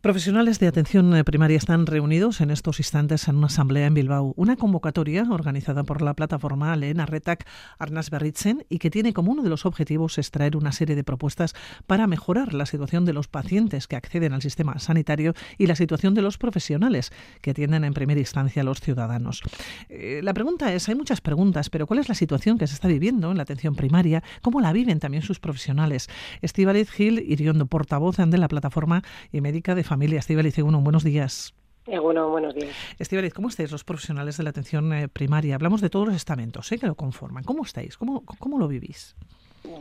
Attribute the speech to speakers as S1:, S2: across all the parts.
S1: Profesionales de atención primaria están reunidos en estos instantes en una asamblea en Bilbao, una convocatoria organizada por la plataforma Lena Retac Arnas Berritzen y que tiene como uno de los objetivos extraer una serie de propuestas para mejorar la situación de los pacientes que acceden al sistema sanitario y la situación de los profesionales que atienden en primera instancia a los ciudadanos. Eh, la pregunta es, hay muchas preguntas, pero ¿cuál es la situación que se está viviendo en la atención primaria? ¿Cómo la viven también sus profesionales? Estíbaliz Gil Iriondo, portavoz de la plataforma y médica de familia. Estíbaliz, uno, buenos días.
S2: Bueno, buenos días.
S1: Estíbaliz, ¿cómo estáis los profesionales de la atención eh, primaria? Hablamos de todos los estamentos ¿eh? que lo conforman. ¿Cómo estáis? ¿Cómo, ¿Cómo lo vivís?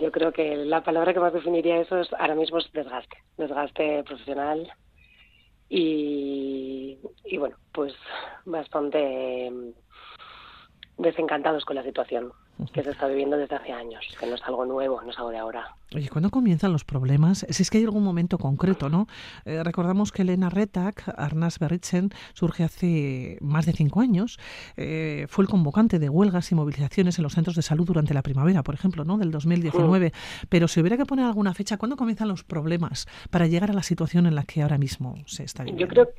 S2: Yo creo que la palabra que más definiría eso es ahora mismo es desgaste, desgaste profesional y, y bueno, pues bastante mm, desencantados con la situación que se está viviendo desde hace años, que no es algo nuevo, no es algo de ahora.
S1: Oye, ¿cuándo comienzan los problemas? Si es que hay algún momento concreto, ¿no? Eh, recordamos que Elena Retak, Arnas Berritzen, surge hace más de cinco años. Eh, fue el convocante de huelgas y movilizaciones en los centros de salud durante la primavera, por ejemplo, ¿no? Del 2019. Pero si hubiera que poner alguna fecha, ¿cuándo comienzan los problemas para llegar a la situación en la que ahora mismo se está viviendo?
S2: Yo creo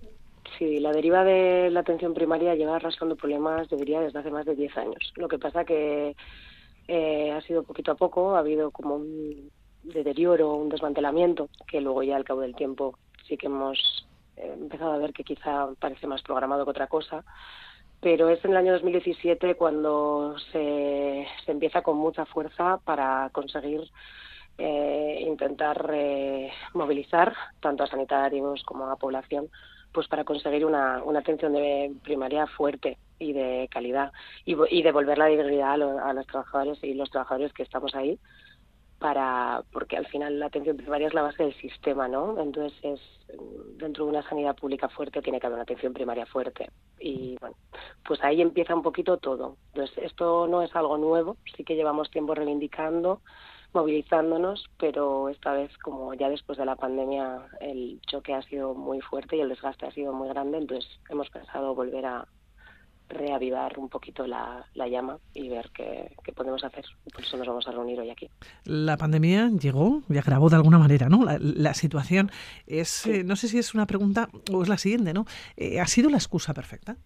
S2: Sí, la deriva de la atención primaria lleva arrastrando problemas, debería, desde hace más de 10 años. Lo que pasa que eh, ha sido poquito a poco, ha habido como un deterioro, un desmantelamiento, que luego ya al cabo del tiempo sí que hemos eh, empezado a ver que quizá parece más programado que otra cosa. Pero es en el año 2017 cuando se, se empieza con mucha fuerza para conseguir eh, intentar movilizar tanto a sanitarios como a población pues para conseguir una, una atención de primaria fuerte y de calidad y, devolver la dignidad a, los trabajadores y los trabajadores que estamos ahí para porque al final la atención primaria es la base del sistema, ¿no? Entonces es dentro de una sanidad pública fuerte tiene que haber una atención primaria fuerte y bueno, pues ahí empieza un poquito todo. Entonces esto no es algo nuevo, sí que llevamos tiempo reivindicando movilizándonos, pero esta vez, como ya después de la pandemia, el choque ha sido muy fuerte y el desgaste ha sido muy grande, entonces hemos pensado volver a reavivar un poquito la, llama y ver qué, podemos hacer. Por eso nos vamos a reunir hoy aquí.
S1: La pandemia llegó y agravó de alguna manera, ¿no? La, situación es, eh, no sé si es una pregunta o es la siguiente, ¿no? Eh, ¿Ha sido la excusa perfecta?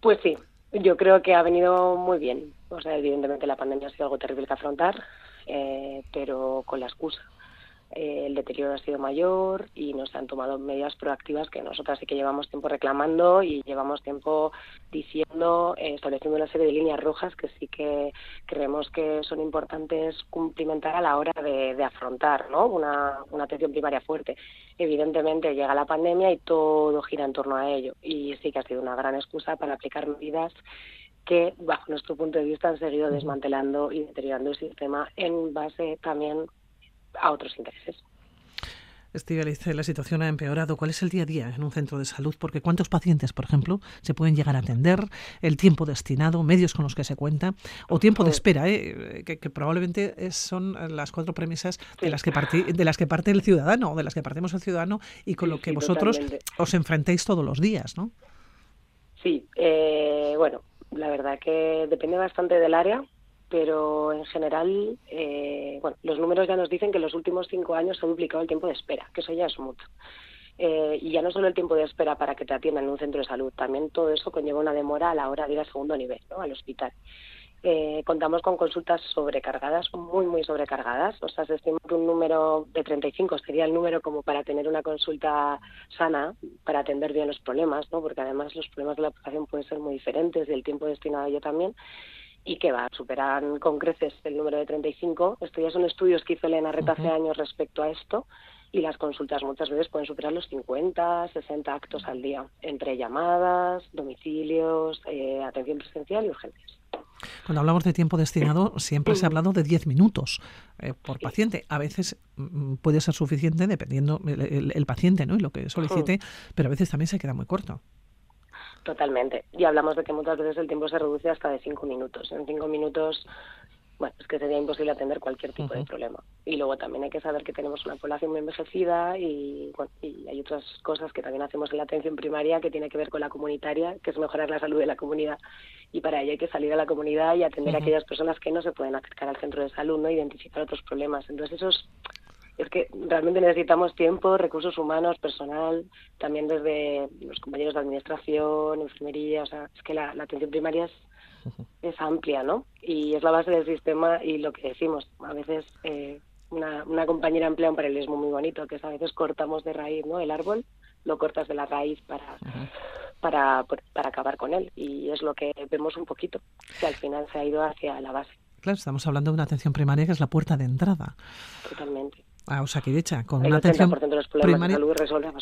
S2: Pues sí, yo creo que ha venido muy bien. O sea, evidentemente la pandemia ha sido algo terrible que afrontar, eh, pero con la excusa. Eh, el deterioro ha sido mayor y nos han tomado medidas proactivas que nosotras sí que llevamos tiempo reclamando y llevamos tiempo diciendo, eh, estableciendo una serie de líneas rojas que sí que creemos que son importantes cumplimentar a la hora de, afrontar ¿no? una, una atención primaria fuerte. Evidentemente llega la pandemia y todo gira en torno a ello y sí que ha sido una gran excusa para aplicar medidas que, bajo nuestro punto de vista, han seguido desmantelando y deteriorando el sistema en base también a otros intereses.
S1: Estivaliz, la situación ha empeorado. ¿Cuál es el día a día en un centro de salud? Porque ¿cuántos pacientes, por ejemplo, se pueden llegar a atender? ¿El tiempo destinado? ¿Medios con los que se cuenta? ¿O tiempo de espera? Eh? Que, probablemente son las cuatro premisas de, las que de las que parte el ciudadano, de las que partimos el ciudadano y con lo que vosotros os enfrentéis todos los días, ¿no?
S2: Sí, eh, bueno, la verdad que depende bastante del área, pero en general, eh, bueno, los números ya nos dicen que en los últimos cinco años se ha duplicado el tiempo de espera, que eso ya es mucho. Eh, y ya no solo el tiempo de espera para que te atiendan en un centro de salud, también todo eso conlleva una demora a la hora de ir al segundo nivel, ¿no? al hospital. Eh, contamos con consultas sobrecargadas, muy, muy sobrecargadas. O sea, se estima que un número de 35 sería el número como para tener una consulta sana, para atender bien los problemas, ¿no? Porque además los problemas de la población pueden ser muy diferentes y el tiempo destinado a ello también. Y que va, superan con creces el número de 35. Estos ya son estudios que hizo Elena Reta hace años respecto a esto y las consultas muchas veces pueden superar los 50, 60 actos al día, entre llamadas, domicilios, eh, atención presencial y urgencias.
S1: Cuando hablamos de tiempo destinado, siempre se ha hablado de 10 minutos eh, por paciente. A veces mm, puede ser suficiente dependiendo el, paciente ¿no? y lo que solicite, pero a veces también se queda muy corto.
S2: Totalmente. Y hablamos de que muchas veces el tiempo se reduce hasta de 5 minutos. En 5 minutos bueno, es que sería imposible atender cualquier tipo de problema. Y luego también hay que saber que tenemos una población muy envejecida y, bueno, y hay otras cosas que también hacemos en la atención primaria que tiene que ver con la comunitaria, que es mejorar la salud de la comunidad. Y para ello hay que salir a la comunidad y atender a aquellas personas que no se pueden acercar al centro de salud, no identificar otros problemas. Entonces esos es que realmente necesitamos tiempo, recursos humanos, personal, también desde los compañeros de administración, enfermería, o sea, es que la, atención primaria es, es amplia, ¿no? Y es la base del sistema y lo que decimos, a veces eh, una, una compañera emplea un paralelismo muy bonito, que es a veces cortamos de raíz, ¿no? El árbol, lo cortas de la raíz para... Para, para acabar con él y es lo que vemos un poquito que al final se ha ido hacia la base.
S1: Claro, estamos hablando de una atención primaria que es la puerta de entrada.
S2: Totalmente
S1: a Osakidecha, con una atención primaria.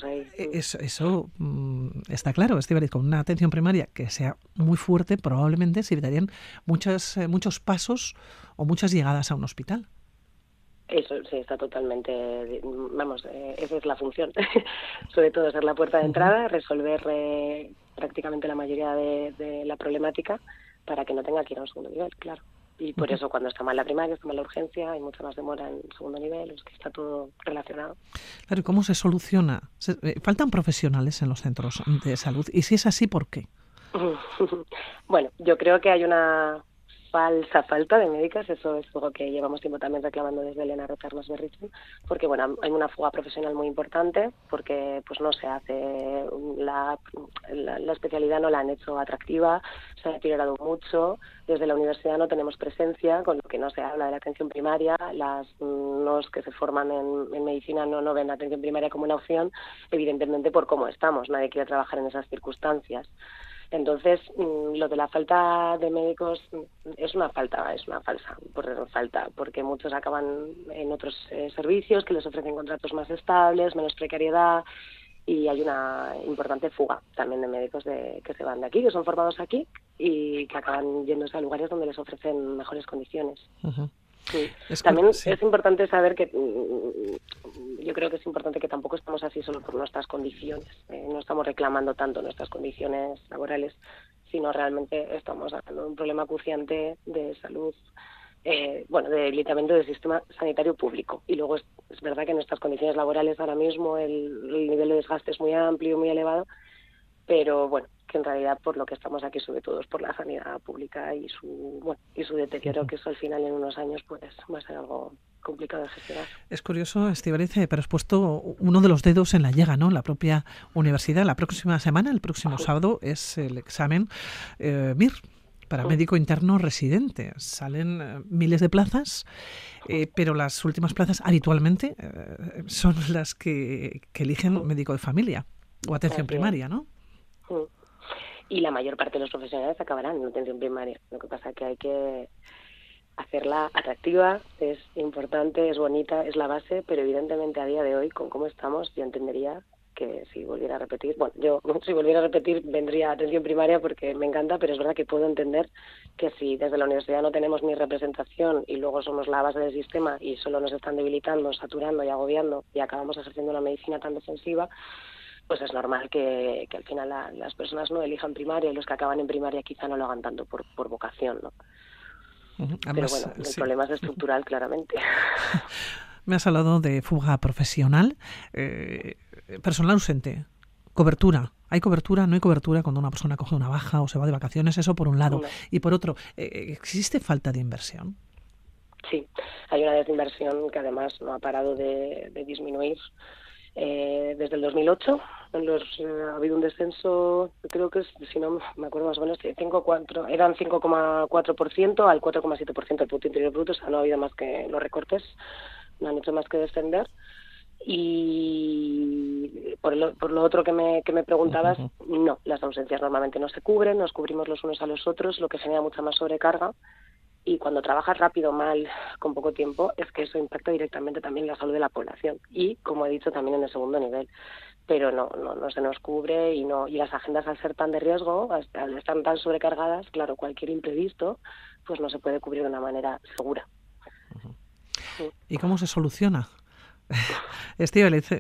S2: ahí.
S1: E, eso, eso mm, está claro, Estibaliz, con una atención primaria que sea muy fuerte, probablemente se evitarían muchas, eh, muchos pasos o muchas llegadas a un hospital.
S2: Eso sí, está totalmente, vamos, eh, esa es la función, sobre todo ser la puerta de entrada, resolver eh, prácticamente la mayoría de la problemática para que no tenga que ir a un segundo nivel, claro. Y por eso cuando está mal la primaria, está mal la urgencia, hay mucha más demora en segundo nivel, es que está todo relacionado.
S1: Claro, ¿y cómo se soluciona? Eh, ¿Faltan profesionales en los centros de salud? Y si es así, ¿por qué?
S2: bueno, yo creo que hay una falsa falta de médicas, eso es algo que llevamos tiempo también reclamando desde Elena Rotarnos Berrichen, porque bueno, hay una fuga profesional muy importante, porque pues no se hace, la, la, especialidad no la han hecho atractiva, se ha deteriorado mucho, desde la universidad no tenemos presencia, con lo que no se habla de la atención primaria, las los que se forman en, en medicina no, no ven la atención primaria como una opción, evidentemente por cómo estamos, nadie quiere trabajar en esas circunstancias. Entonces, mm, lo de la falta de médicos es una falta, es una falsa por falta, porque muchos acaban en otros eh, servicios que les ofrecen contratos más estables, menos precariedad y hay una importante fuga también de médicos de, que se van de aquí, que son formados aquí y que acaban yéndose a lugares donde les ofrecen mejores condiciones. También es importante saber que mm, yo creo que es importante que tampoco estamos así solo por nuestras condiciones. Eh, no estamos reclamando tanto nuestras condiciones laborales, sino realmente estamos hablando de un problema acuciante de salud, eh, bueno, de debilitamiento del sistema sanitario público. Y luego es, verdad que nuestras condiciones laborales ahora mismo el nivel de desgaste es muy amplio, muy elevado, pero bueno, que en realidad por lo que estamos aquí sobre todo es por la sanidad pública y su bueno, y su deterioro que eso al final en unos años pues va a ser algo complicado de gestionar.
S1: Es curioso, Estibaliz, pero has puesto uno de los dedos en la llaga, ¿no? La propia universidad. La próxima semana, el próximo sábado, es el examen eh, MIR para médico interno residente. Salen eh, miles de plazas, eh, pero las últimas plazas habitualmente son las que, que, eligen médico de familia o atención primaria, ¿no?
S2: Y la mayor parte de los profesionales acabarán en atención primaria. Lo que pasa es que hay que hacerla atractiva, es importante, es bonita, es la base, pero evidentemente a día de hoy, con cómo estamos, yo entendería que si volviera a repetir, bueno, yo si volviera a repetir vendría atención primaria porque me encanta, pero es verdad que puedo entender que si desde la universidad no tenemos ni representación y luego somos la base del sistema y solo nos están debilitando, saturando y agobiando y acabamos ejerciendo una medicina tan defensiva, pues es normal que, al final las personas no elijan primaria y los que acaban en primaria quizá no lo hagan tanto por, por vocación, ¿no? Pero bueno, el problema es estructural, claramente.
S1: Me has hablado de fuga profesional, eh, personal ausente, cobertura. ¿Hay cobertura? ¿No hay cobertura cuando una persona coge una baja o se va de vacaciones? Eso por un lado. Y por otro, eh, ¿existe falta de inversión?
S2: Sí, hay una desinversión que además no ha parado de disminuir eh, desde el 2008 los, eh, ha habido un descenso, creo que si no me acuerdo más o menos, 5, 4, eran 5,4% al 4,7% del Producto Interior Bruto, o sea, no ha habido más que los recortes, no han hecho más que descender. Y por lo, por lo otro que me, que me preguntabas, no, las ausencias normalmente no se cubren, nos cubrimos los unos a los otros, lo que genera mucha más sobrecarga y cuando trabajas rápido, mal, con poco tiempo, es que eso impacta directamente también la salud de la población y, como he dicho, también en el segundo nivel. Pero no, no, no se nos cubre y no y las agendas al ser tan de riesgo, al estar tan sobrecargadas, claro, cualquier imprevisto, pues no se puede cubrir de una manera segura.
S1: ¿Y cómo se soluciona? Estíbaliz,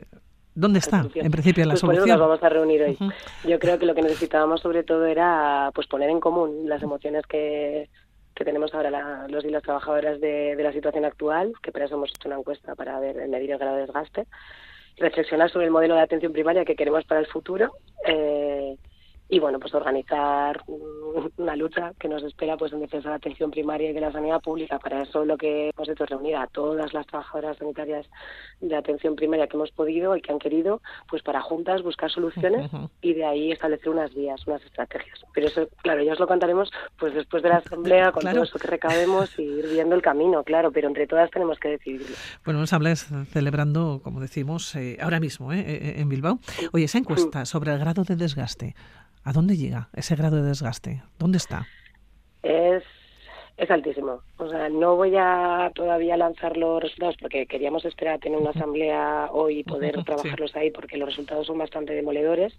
S1: ¿Dónde está, en principio, la
S2: pues
S1: solución?
S2: nos vamos a reunir hoy. Yo creo que lo que necesitábamos sobre todo era pues poner en común las emociones que, que tenemos ahora los y las trabajadoras de, la situación actual, que para eso hemos hecho una encuesta para ver, medir el grado de desgaste, reflexionar sobre el modelo de atención primaria que queremos para el futuro eh, y bueno, pues organizar una lucha que nos espera pues en defensa de la atención primaria y de la sanidad pública. Para eso lo que hemos hecho es reunir a todas las trabajadoras sanitarias de atención primaria que hemos podido y que han querido, pues para juntas buscar soluciones y de ahí establecer unas vías, unas estrategias. Pero eso, claro, ya os lo contaremos pues después de la asamblea con todo eso que recabemos y ir viendo el camino, claro, pero entre todas tenemos que decidirlo.
S1: Bueno, una asamblea celebrando, como decimos, eh, ahora mismo ¿eh? Eh, en Bilbao. Oye, esa encuesta sobre el grado de desgaste, ¿a dónde llega ese grado de desgaste? ¿Dónde está?
S2: Es es altísimo. O sea, no voy a todavía lanzar los resultados porque queríamos esperar a tener una asamblea hoy y poder trabajarlos ahí porque los resultados son bastante demoledores,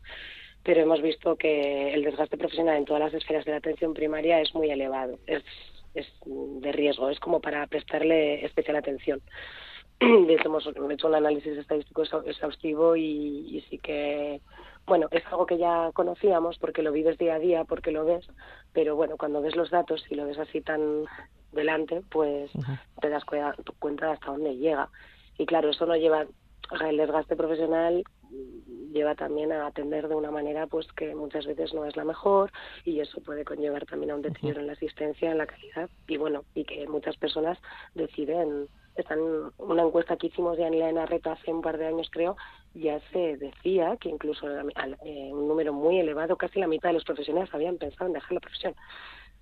S2: pero hemos visto que el desgaste profesional en todas las esferas de la atención primaria es muy elevado, es, es de riesgo, es como para prestarle especial atención. De hecho, hemos hecho un análisis estadístico exhaustivo y, y sí que bueno, es algo que ya conocíamos porque lo vives día a día, porque lo ves, pero bueno, cuando ves los datos y lo ves así tan delante, pues te das cuenta de hasta dónde llega. Y claro, eso no lleva, el desgaste profesional lleva también a atender de una manera pues que muchas veces no es la mejor y eso puede conllevar también a un deterioro en la asistencia, en la calidad y bueno, y que muchas personas deciden están una encuesta que hicimos ya en la Enarreta hace un par de años creo ya se decía que incluso eh, un número muy elevado casi la mitad de los profesionales habían pensado en dejar la profesión.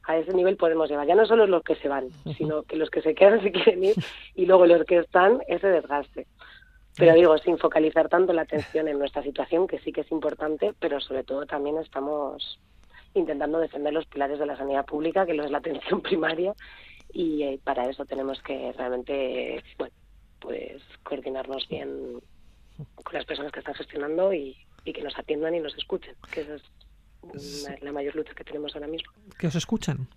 S2: A ese nivel podemos llegar ya no solo los que se van sino que los que se quedan se quieren ir y luego los que están ese desgaste pero digo, sin focalizar tanto la atención en nuestra situación, que sí que es importante, pero sobre todo también estamos intentando defender los pilares de la sanidad pública, que lo es la atención primaria, y eh, para eso tenemos que realmente, bueno, pues coordinarnos bien con las personas que están gestionando y, que nos atiendan y nos escuchen, que esa es la mayor lucha que tenemos ahora mismo.
S1: ¿Que os escuchan?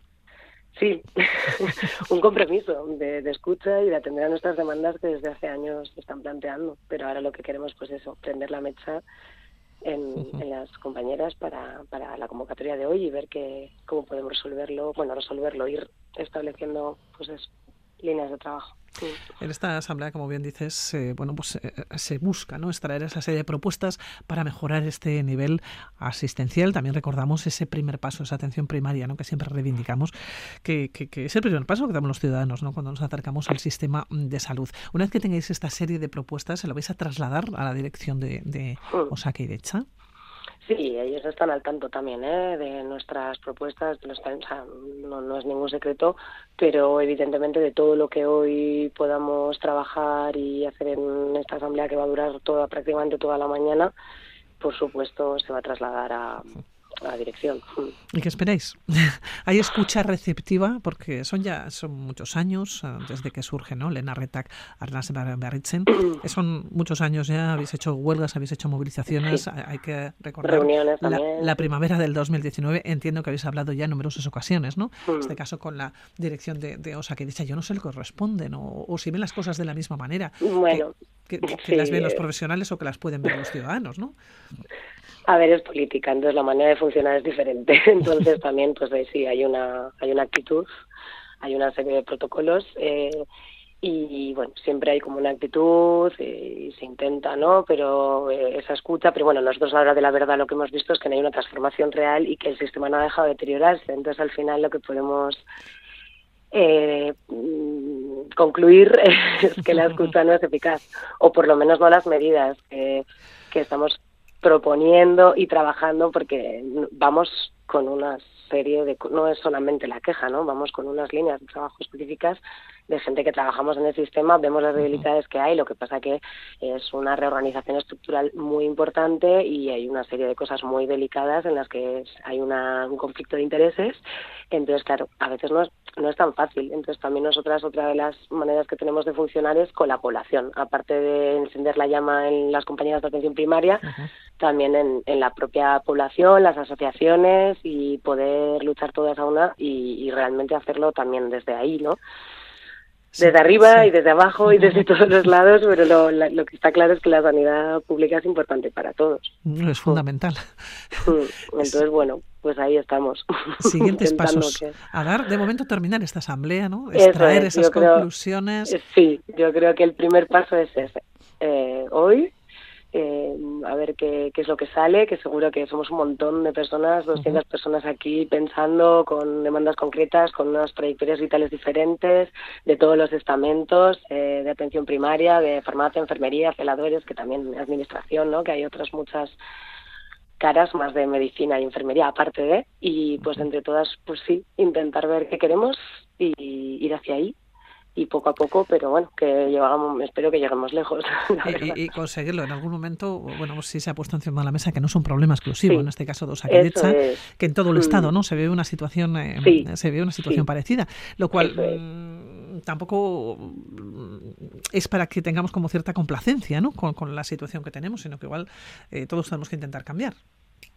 S2: Sí, un compromiso de, escucha y de atender a nuestras demandas que desde hace años se están planteando. Pero ahora lo que queremos, pues eso, prender la mecha en, en, las compañeras para, para la convocatoria de hoy y ver que, cómo podemos resolverlo, bueno, resolverlo, ir estableciendo pues líneas de trabajo.
S1: En esta asamblea, como bien dices, eh, bueno, pues eh, se busca ¿no? extraer esa serie de propuestas para mejorar este nivel asistencial. También recordamos ese primer paso, esa atención primaria, ¿no? que siempre reivindicamos, que, que, es el primer paso que damos los ciudadanos ¿no? cuando nos acercamos al sistema de salud. Una vez que tengáis esta serie de propuestas, ¿se lo vais a trasladar a la dirección de, de mm. Osaka y de Cha?
S2: Sí, ellos están al tanto también ¿eh? de nuestras propuestas, de los, no, no es ningún secreto, pero evidentemente de todo lo que hoy podamos trabajar y hacer en esta asamblea que va a durar toda prácticamente toda la mañana, por supuesto se va a trasladar a, la dirección.
S1: ¿Y qué esperáis? ¿Hay escucha receptiva? Porque son ya son muchos años eh, desde que surge, ¿no? Lena Retak, Arnas Berritzen. Son muchos años ya, habéis hecho huelgas, habéis hecho movilizaciones, hay que recordar la, primavera del 2019. Entiendo que habéis hablado ya en numerosas ocasiones, ¿no? En este caso con la dirección de, de OSA, que dice, yo no sé que corresponden, o, o si ven las cosas de la misma manera.
S2: Bueno.
S1: Que, que las ven los profesionales o que las pueden ver los ciudadanos, ¿no?
S2: A ver, es política, entonces la manera de funcionar es diferente. Entonces también, pues sí, hay una, hay una actitud, hay una serie de protocolos eh, y bueno, siempre hay como una actitud eh, y se intenta, ¿no? Pero eh, esa escucha, pero bueno, nosotros ahora de la verdad lo que hemos visto es que no hay una transformación real y que el sistema no ha dejado de deteriorarse. Entonces al final lo que podemos eh, mm, concluir es que la escucha no es eficaz, o por lo menos no las medidas que, que estamos proponiendo y trabajando porque vamos con una serie de no es solamente la queja no vamos con unas líneas de trabajo específicas de gente que trabajamos en el sistema vemos las debilidades que hay lo que pasa que es una reorganización estructural muy importante y hay una serie de cosas muy delicadas en las que hay una, un conflicto de intereses entonces claro a veces no es no es tan fácil. Entonces también nosotras otra de las maneras que tenemos de funcionar es con la población. Aparte de encender la llama en las compañías de atención primaria, también en, en, la propia población, las asociaciones y poder luchar todas a una y, y realmente hacerlo también desde ahí, ¿no? desde arriba y desde abajo y desde todos los lados, pero lo, lo, que está claro es que la sanidad pública es importante para todos.
S1: Es fundamental.
S2: Entonces, bueno, pues ahí estamos.
S1: Siguientes pasos. A dar, de momento, terminar esta asamblea, ¿no? Extraer esas conclusiones.
S2: sí, yo creo que el primer paso es ese. Eh, hoy eh, a ver qué, qué, es lo que sale, que seguro que somos un montón de personas, 200 personas aquí pensando con demandas concretas, con unas trayectorias vitales diferentes, de todos los estamentos, eh, de atención primaria, de farmacia, enfermería, celadores, que también administración, ¿no? que hay otras muchas caras más de medicina y enfermería aparte de y pues entre todas pues sí intentar ver qué queremos y ir hacia ahí y poco a poco, pero bueno, que llegamos, espero que lleguemos lejos.
S1: Y, conseguirlo en algún momento, bueno, sí se ha puesto encima de la mesa que no es un problema exclusivo, en este caso dos Aquerecha, que en todo el mm. estado, ¿no? Se ve una situación, eh, se ve una situación parecida, lo cual mm, tampoco mm, es para que tengamos como cierta complacencia, ¿no? Con, la situación que tenemos, sino que igual eh, todos tenemos que intentar cambiar.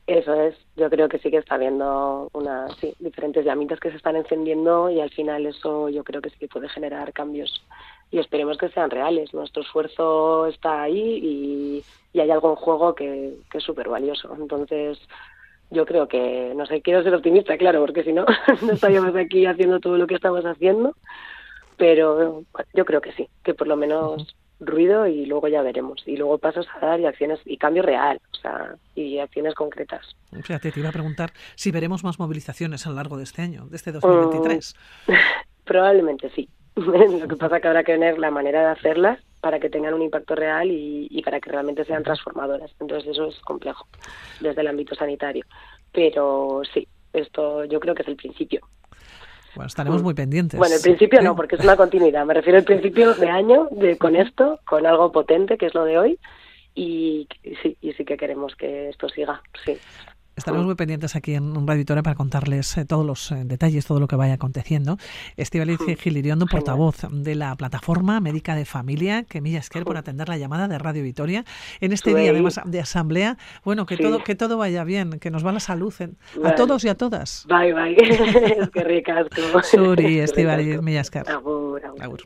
S2: Eso es, yo creo que sí que está habiendo una, sí, diferentes llamitas que se están encendiendo y al final eso yo creo que sí que puede generar cambios y esperemos que sean reales. Nuestro esfuerzo está ahí y, hay algo en juego que, es súper valioso. Entonces, yo creo que, no sé, quiero ser optimista, claro, porque si no, no estaríamos aquí haciendo todo lo que estamos haciendo, pero yo creo que sí, que por lo menos ruido y luego ya veremos. Y luego pasos a dar y acciones y cambio real, o sea, y acciones concretas.
S1: Fíjate, te iba a preguntar si veremos más movilizaciones a lo largo de este año, de este 2023.
S2: Mm, probablemente sí. lo que pasa es que habrá que ver la manera de hacerlas para que tengan un impacto real y, y para que realmente sean transformadoras. Entonces eso es complejo desde el ámbito sanitario. Pero sí, esto yo creo que es el principio.
S1: Bueno, estaremos muy pendientes.
S2: Bueno, el principio no, porque es una continuidad. Me refiero al principio de año de, con esto, con algo potente, que es lo de hoy. Y, sí, y sí que queremos que esto siga, sí.
S1: Estaremos muy pendientes aquí en Radio Victoria para contarles eh, todos los eh, detalles, todo lo que vaya aconteciendo. Estivaliz Giliriondo, portavoz de la plataforma médica de familia, que Millasquer por atender la llamada de Radio Victoria en este día además de asamblea. Bueno, que todo que todo vaya bien, que nos va la salud a todos y a todas.
S2: Bye bye. es que ricasco.
S1: Suri, Estivaliz Millasquer.
S2: Agur, agur.